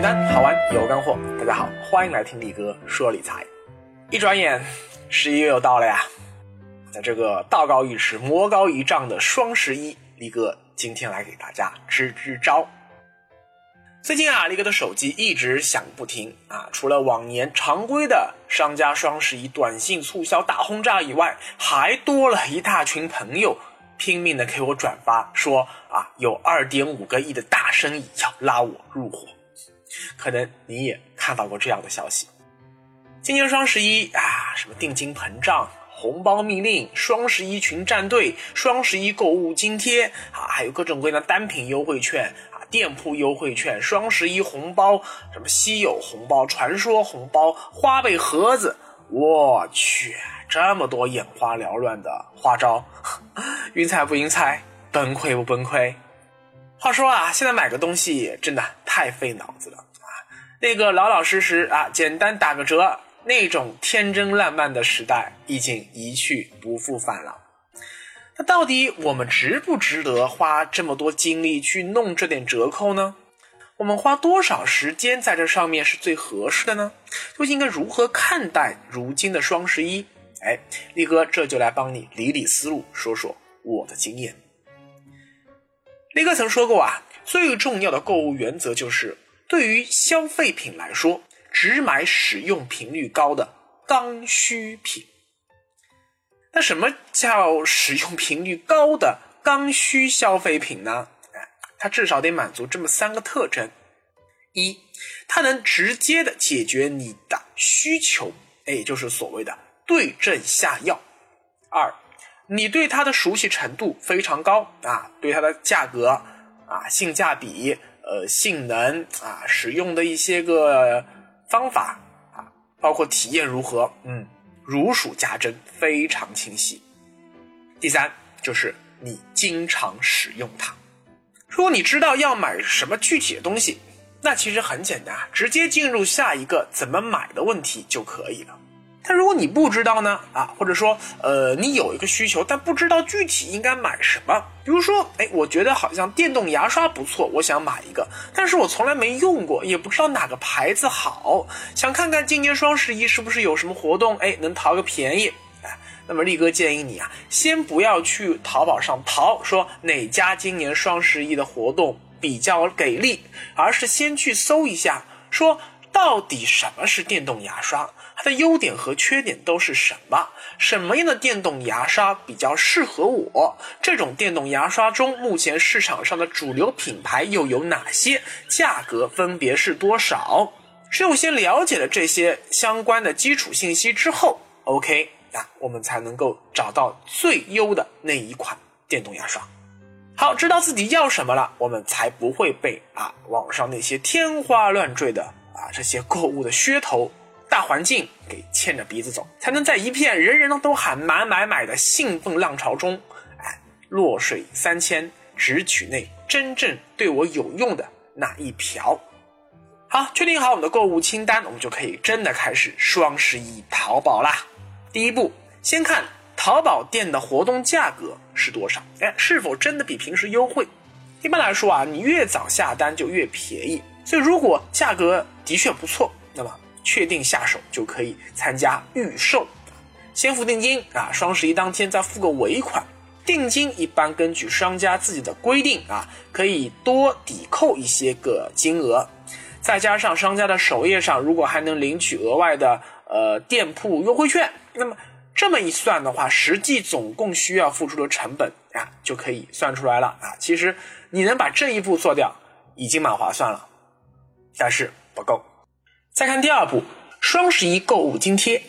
简单好玩有干货。大家好，欢迎来听力哥说理财。一转眼，十一月又到了呀。在这个道高一尺，魔高一丈的双十一，力哥今天来给大家支支招。最近啊，力哥的手机一直响不停啊，除了往年常规的商家双十一短信促销大轰炸以外，还多了一大群朋友拼命的给我转发，说啊，有二点五个亿的大生意要拉我入伙。可能你也看到过这样的消息，今年双十一啊，什么定金膨胀、红包密令、双十一群战队、双十一购物津贴啊，还有各种各样的单品优惠券啊、店铺优惠券、双十一红包、什么稀有红包、传说红包、花呗盒子，我去，这么多眼花缭乱的花招，晕菜不晕菜，崩溃不崩溃？话说啊，现在买个东西真的太费脑子了啊！那个老老实实啊，简单打个折，那种天真烂漫的时代已经一去不复返了。那到底我们值不值得花这么多精力去弄这点折扣呢？我们花多少时间在这上面是最合适的呢？究竟应该如何看待如今的双十一？哎，力哥这就来帮你理理思路，说说我的经验。力哥曾说过啊，最重要的购物原则就是，对于消费品来说，只买使用频率高的刚需品。那什么叫使用频率高的刚需消费品呢？哎，它至少得满足这么三个特征：一，它能直接的解决你的需求，哎，就是所谓的对症下药；二。你对它的熟悉程度非常高啊，对它的价格啊、性价比、呃性能啊、使用的一些个方法啊，包括体验如何，嗯，如数家珍，非常清晰。第三就是你经常使用它。如果你知道要买什么具体的东西，那其实很简单，直接进入下一个怎么买的问题就可以了。但如果你不知道呢？啊，或者说，呃，你有一个需求，但不知道具体应该买什么。比如说，哎，我觉得好像电动牙刷不错，我想买一个，但是我从来没用过，也不知道哪个牌子好，想看看今年双十一是不是有什么活动，哎，能淘个便宜。哎，那么力哥建议你啊，先不要去淘宝上淘，说哪家今年双十一的活动比较给力，而是先去搜一下，说到底什么是电动牙刷。它的优点和缺点都是什么？什么样的电动牙刷比较适合我？这种电动牙刷中，目前市场上的主流品牌又有哪些？价格分别是多少？只有先了解了这些相关的基础信息之后，OK，那我们才能够找到最优的那一款电动牙刷。好，知道自己要什么了，我们才不会被啊网上那些天花乱坠的啊这些购物的噱头。大环境给牵着鼻子走，才能在一片人人都喊买买买的兴奋浪潮中，哎，落水三千，只取那真正对我有用的那一瓢。好，确定好我们的购物清单，我们就可以真的开始双十一淘宝啦。第一步，先看淘宝店的活动价格是多少，哎，是否真的比平时优惠？一般来说啊，你越早下单就越便宜，所以如果价格的确不错，确定下手就可以参加预售，先付定金啊，双十一当天再付个尾款。定金一般根据商家自己的规定啊，可以多抵扣一些个金额，再加上商家的首页上如果还能领取额外的呃店铺优惠券，那么这么一算的话，实际总共需要付出的成本啊就可以算出来了啊。其实你能把这一步做掉，已经蛮划算了，但是不够。再看第二步，双十一购物津贴。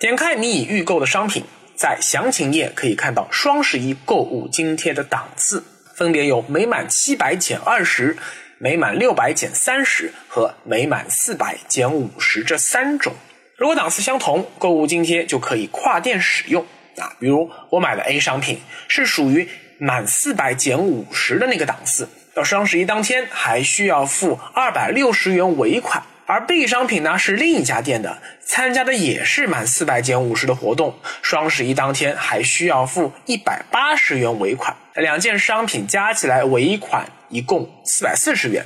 点开你已预购的商品，在详情页可以看到双十一购物津贴的档次，分别有每满七百减二十、每满六百减三十和每满四百减五十这三种。如果档次相同，购物津贴就可以跨店使用啊。比如我买的 A 商品是属于满四百减五十的那个档次，到双十一当天还需要付二百六十元尾款。而 B 商品呢是另一家店的，参加的也是满四百减五十的活动，双十一当天还需要付一百八十元尾款，两件商品加起来尾款一共四百四十元。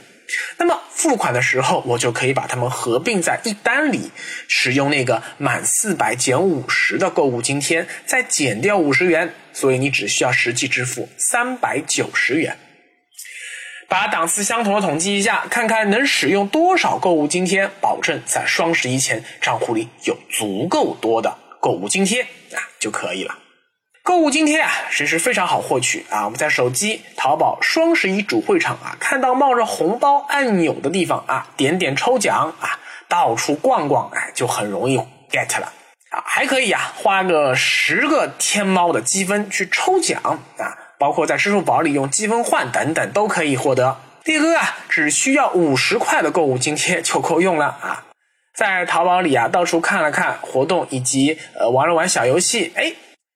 那么付款的时候，我就可以把它们合并在一单里，使用那个满四百减五十的购物津贴，再减掉五十元，所以你只需要实际支付三百九十元。把档次相同的统计一下，看看能使用多少购物津贴，保证在双十一前账户里有足够多的购物津贴啊就可以了。购物津贴啊，其实非常好获取啊。我们在手机淘宝双十一主会场啊，看到冒着红包按钮的地方啊，点点抽奖啊，到处逛逛，哎，就很容易 get 了啊。还可以啊，花个十个天猫的积分去抽奖啊。包括在支付宝里用积分换等等都可以获得。力哥啊，只需要五十块的购物津贴就够用了啊！在淘宝里啊，到处看了看活动以及呃玩了玩小游戏，哎，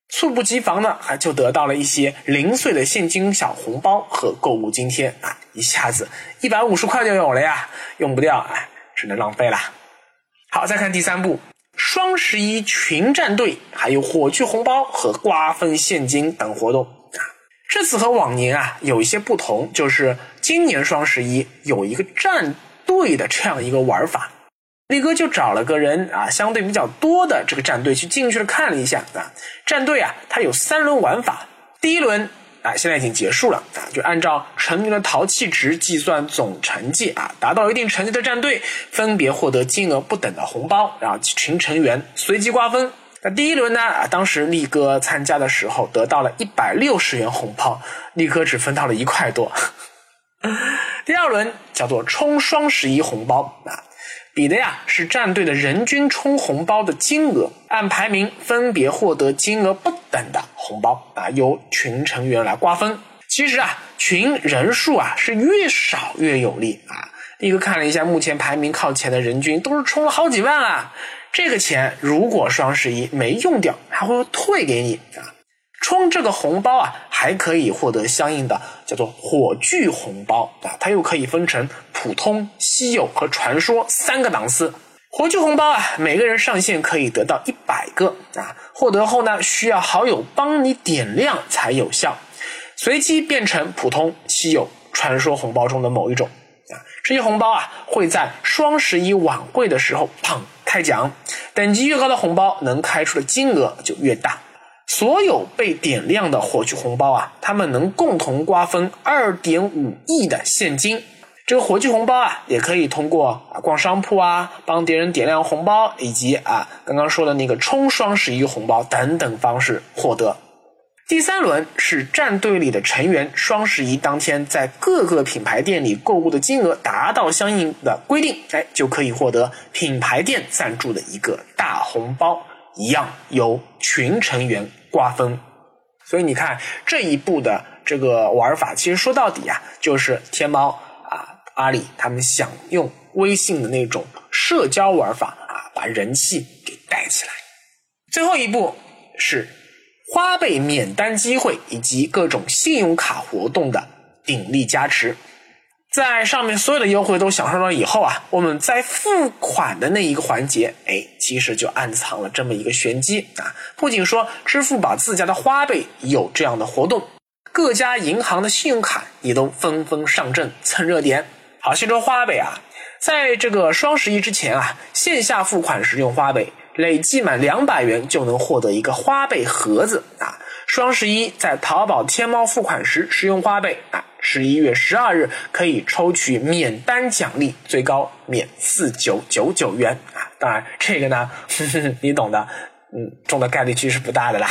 猝不及防的还就得到了一些零碎的现金小红包和购物津贴啊！一下子一百五十块就有了呀，用不掉啊，只能浪费了。好，再看第三步，双十一群战队还有火炬红包和瓜分现金等活动。这次和往年啊有一些不同，就是今年双十一有一个战队的这样一个玩法。力哥就找了个人啊，相对比较多的这个战队去进去了看了一下啊。战队啊，它有三轮玩法。第一轮啊，现在已经结束了啊，就按照成员的淘气值计算总成绩啊，达到一定成绩的战队分别获得金额不等的红包，然后群成员随机瓜分。那第一轮呢？啊，当时力哥参加的时候得到了一百六十元红包，力哥只分到了一块多。第二轮叫做冲双十一红包啊，比的呀是战队的人均冲红包的金额，按排名分别获得金额不等的红包啊，由群成员来瓜分。其实啊，群人数啊是越少越有利啊。力哥看了一下，目前排名靠前的人均都是充了好几万啊。这个钱如果双十一没用掉，还会退给你啊！充这个红包啊，还可以获得相应的叫做火炬红包啊，它又可以分成普通、稀有和传说三个档次。火炬红包啊，每个人上限可以得到一百个啊，获得后呢，需要好友帮你点亮才有效，随机变成普通、稀有、传说红包中的某一种啊。这些红包啊，会在双十一晚会的时候砰。开奖，等级越高的红包能开出的金额就越大。所有被点亮的火炬红包啊，他们能共同瓜分二点五亿的现金。这个火炬红包啊，也可以通过啊逛商铺啊，帮别人点亮红包，以及啊刚刚说的那个冲双十一红包等等方式获得。第三轮是战队里的成员，双十一当天在各个品牌店里购物的金额达到相应的规定，哎，就可以获得品牌店赞助的一个大红包，一样由群成员瓜分。所以你看这一步的这个玩法，其实说到底啊，就是天猫啊、阿里他们想用微信的那种社交玩法啊，把人气给带起来。最后一步是。花呗免单机会以及各种信用卡活动的鼎力加持，在上面所有的优惠都享受了以后啊，我们在付款的那一个环节，哎，其实就暗藏了这么一个玄机啊！不仅说支付宝自家的花呗有这样的活动，各家银行的信用卡也都纷纷上阵蹭热点。好，先说花呗啊，在这个双十一之前啊，线下付款时用花呗。累计满两百元就能获得一个花呗盒子啊！双十一在淘宝、天猫付款时使用花呗啊，十一月十二日可以抽取免单奖励，最高免四九九九元啊！当然这个呢，你懂的，嗯，中的概率其实不大的啦。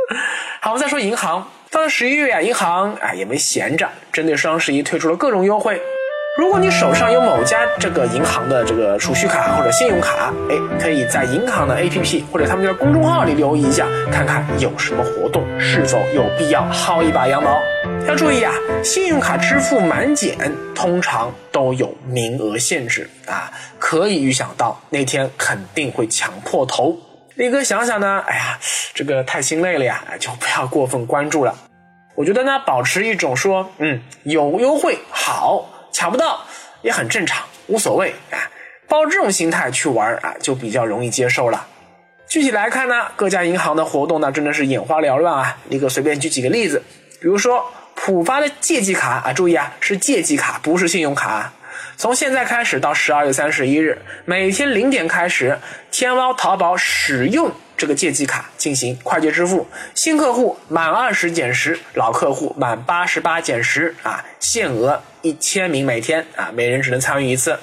好，我们再说银行，到了十一月啊，银行啊也没闲着，针对双十一推出了各种优惠。如果你手上有某家这个银行的这个储蓄卡或者信用卡，哎，可以在银行的 APP 或者他们家公众号里留意一下，看看有什么活动，是否有必要薅一把羊毛。要注意啊，信用卡支付满减通常都有名额限制啊，可以预想到那天肯定会抢破头。力哥想想呢，哎呀，这个太心累了呀，就不要过分关注了。我觉得呢，保持一种说，嗯，有优惠好。抢不到也很正常，无所谓啊。抱这种心态去玩啊，就比较容易接受了。具体来看呢，各家银行的活动呢，真的是眼花缭乱啊。立哥随便举几个例子，比如说浦发的借记卡啊，注意啊，是借记卡，不是信用卡。从现在开始到十二月三十一日，每天零点开始，天猫、淘宝使用这个借记卡进行快捷支付。新客户满二十减十，老客户满八十八减十啊，限额一千名每天啊，每人只能参与一次。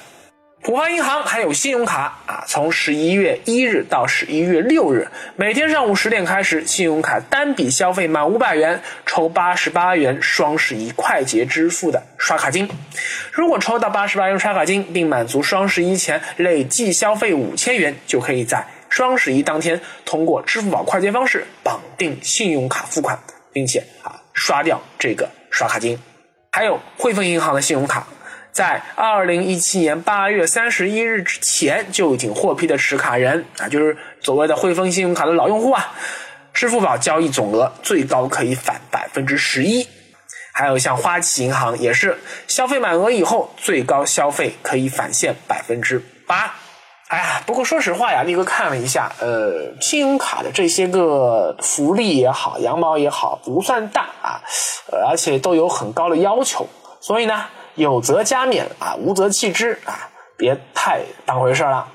浦发银行还有信用卡啊，从十一月一日到十一月六日，每天上午十点开始，信用卡单笔消费满五百元抽八十八元双十一快捷支付的刷卡金。如果抽到八十八元刷卡金，并满足双十一前累计消费五千元，就可以在双十一当天通过支付宝快捷方式绑定信用卡付款，并且啊刷掉这个刷卡金。还有汇丰银行的信用卡。在二零一七年八月三十一日之前就已经获批的持卡人啊，就是所谓的汇丰信用卡的老用户啊，支付宝交易总额最高可以返百分之十一。还有像花旗银行也是，消费满额以后最高消费可以返现百分之八。哎呀，不过说实话呀，力哥看了一下，呃，信用卡的这些个福利也好，羊毛也好，不算大啊，而且都有很高的要求，所以呢。有则加勉啊，无则弃之啊，别太当回事了。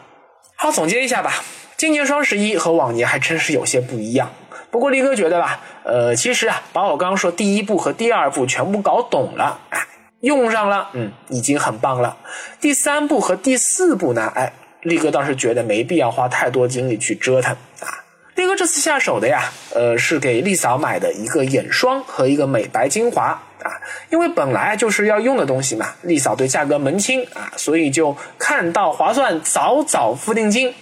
好，总结一下吧。今年双十一和往年还真是有些不一样。不过力哥觉得吧，呃，其实啊，把我刚刚说第一步和第二步全部搞懂了，哎，用上了，嗯，已经很棒了。第三步和第四步呢，哎，力哥倒是觉得没必要花太多精力去折腾啊。力哥这次下手的呀，呃，是给丽嫂买的一个眼霜和一个美白精华。啊，因为本来就是要用的东西嘛，丽嫂对价格门清啊，所以就看到划算，早早付定金。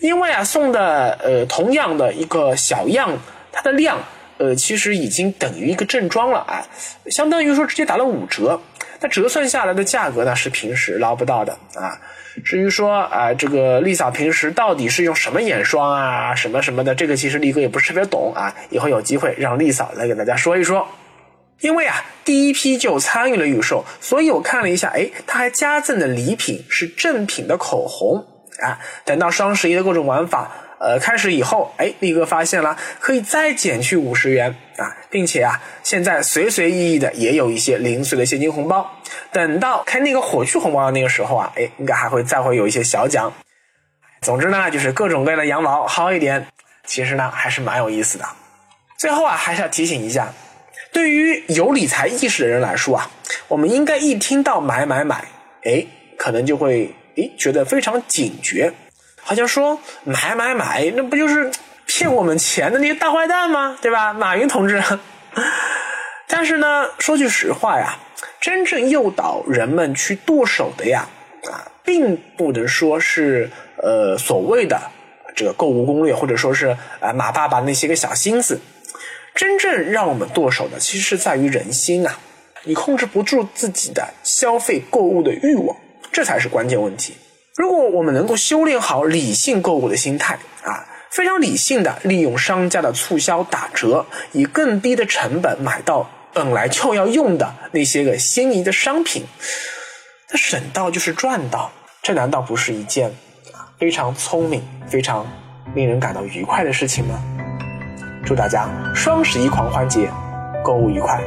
因为啊，送的呃同样的一个小样，它的量呃其实已经等于一个正装了啊，相当于说直接打了五折。那折算下来的价格呢，是平时捞不到的啊。至于说啊，这个丽嫂平时到底是用什么眼霜啊，什么什么的，这个其实力哥也不是特别懂啊。以后有机会让丽嫂来给大家说一说。因为啊，第一批就参与了预售，所以我看了一下，哎，他还加赠的礼品是正品的口红啊。等到双十一的各种玩法呃开始以后，哎，力哥发现了可以再减去五十元啊，并且啊，现在随随意意的也有一些零碎的现金红包。等到开那个火炬红包的那个时候啊，哎，应该还会再会有一些小奖。总之呢，就是各种各样的羊毛薅一点，其实呢还是蛮有意思的。最后啊，还是要提醒一下。对于有理财意识的人来说啊，我们应该一听到买买买，哎，可能就会哎觉得非常警觉，好像说买买买，那不就是骗我们钱的那些大坏蛋吗？对吧，马云同志。但是呢，说句实话呀，真正诱导人们去剁手的呀，啊，并不能说是呃所谓的这个购物攻略，或者说是啊马爸爸那些个小心思。真正让我们剁手的，其实是在于人心啊！你控制不住自己的消费购物的欲望，这才是关键问题。如果我们能够修炼好理性购物的心态啊，非常理性的利用商家的促销打折，以更低的成本买到本来就要用的那些个心仪的商品，那省到就是赚到，这难道不是一件非常聪明、非常令人感到愉快的事情吗？祝大家双十一狂欢节购物愉快！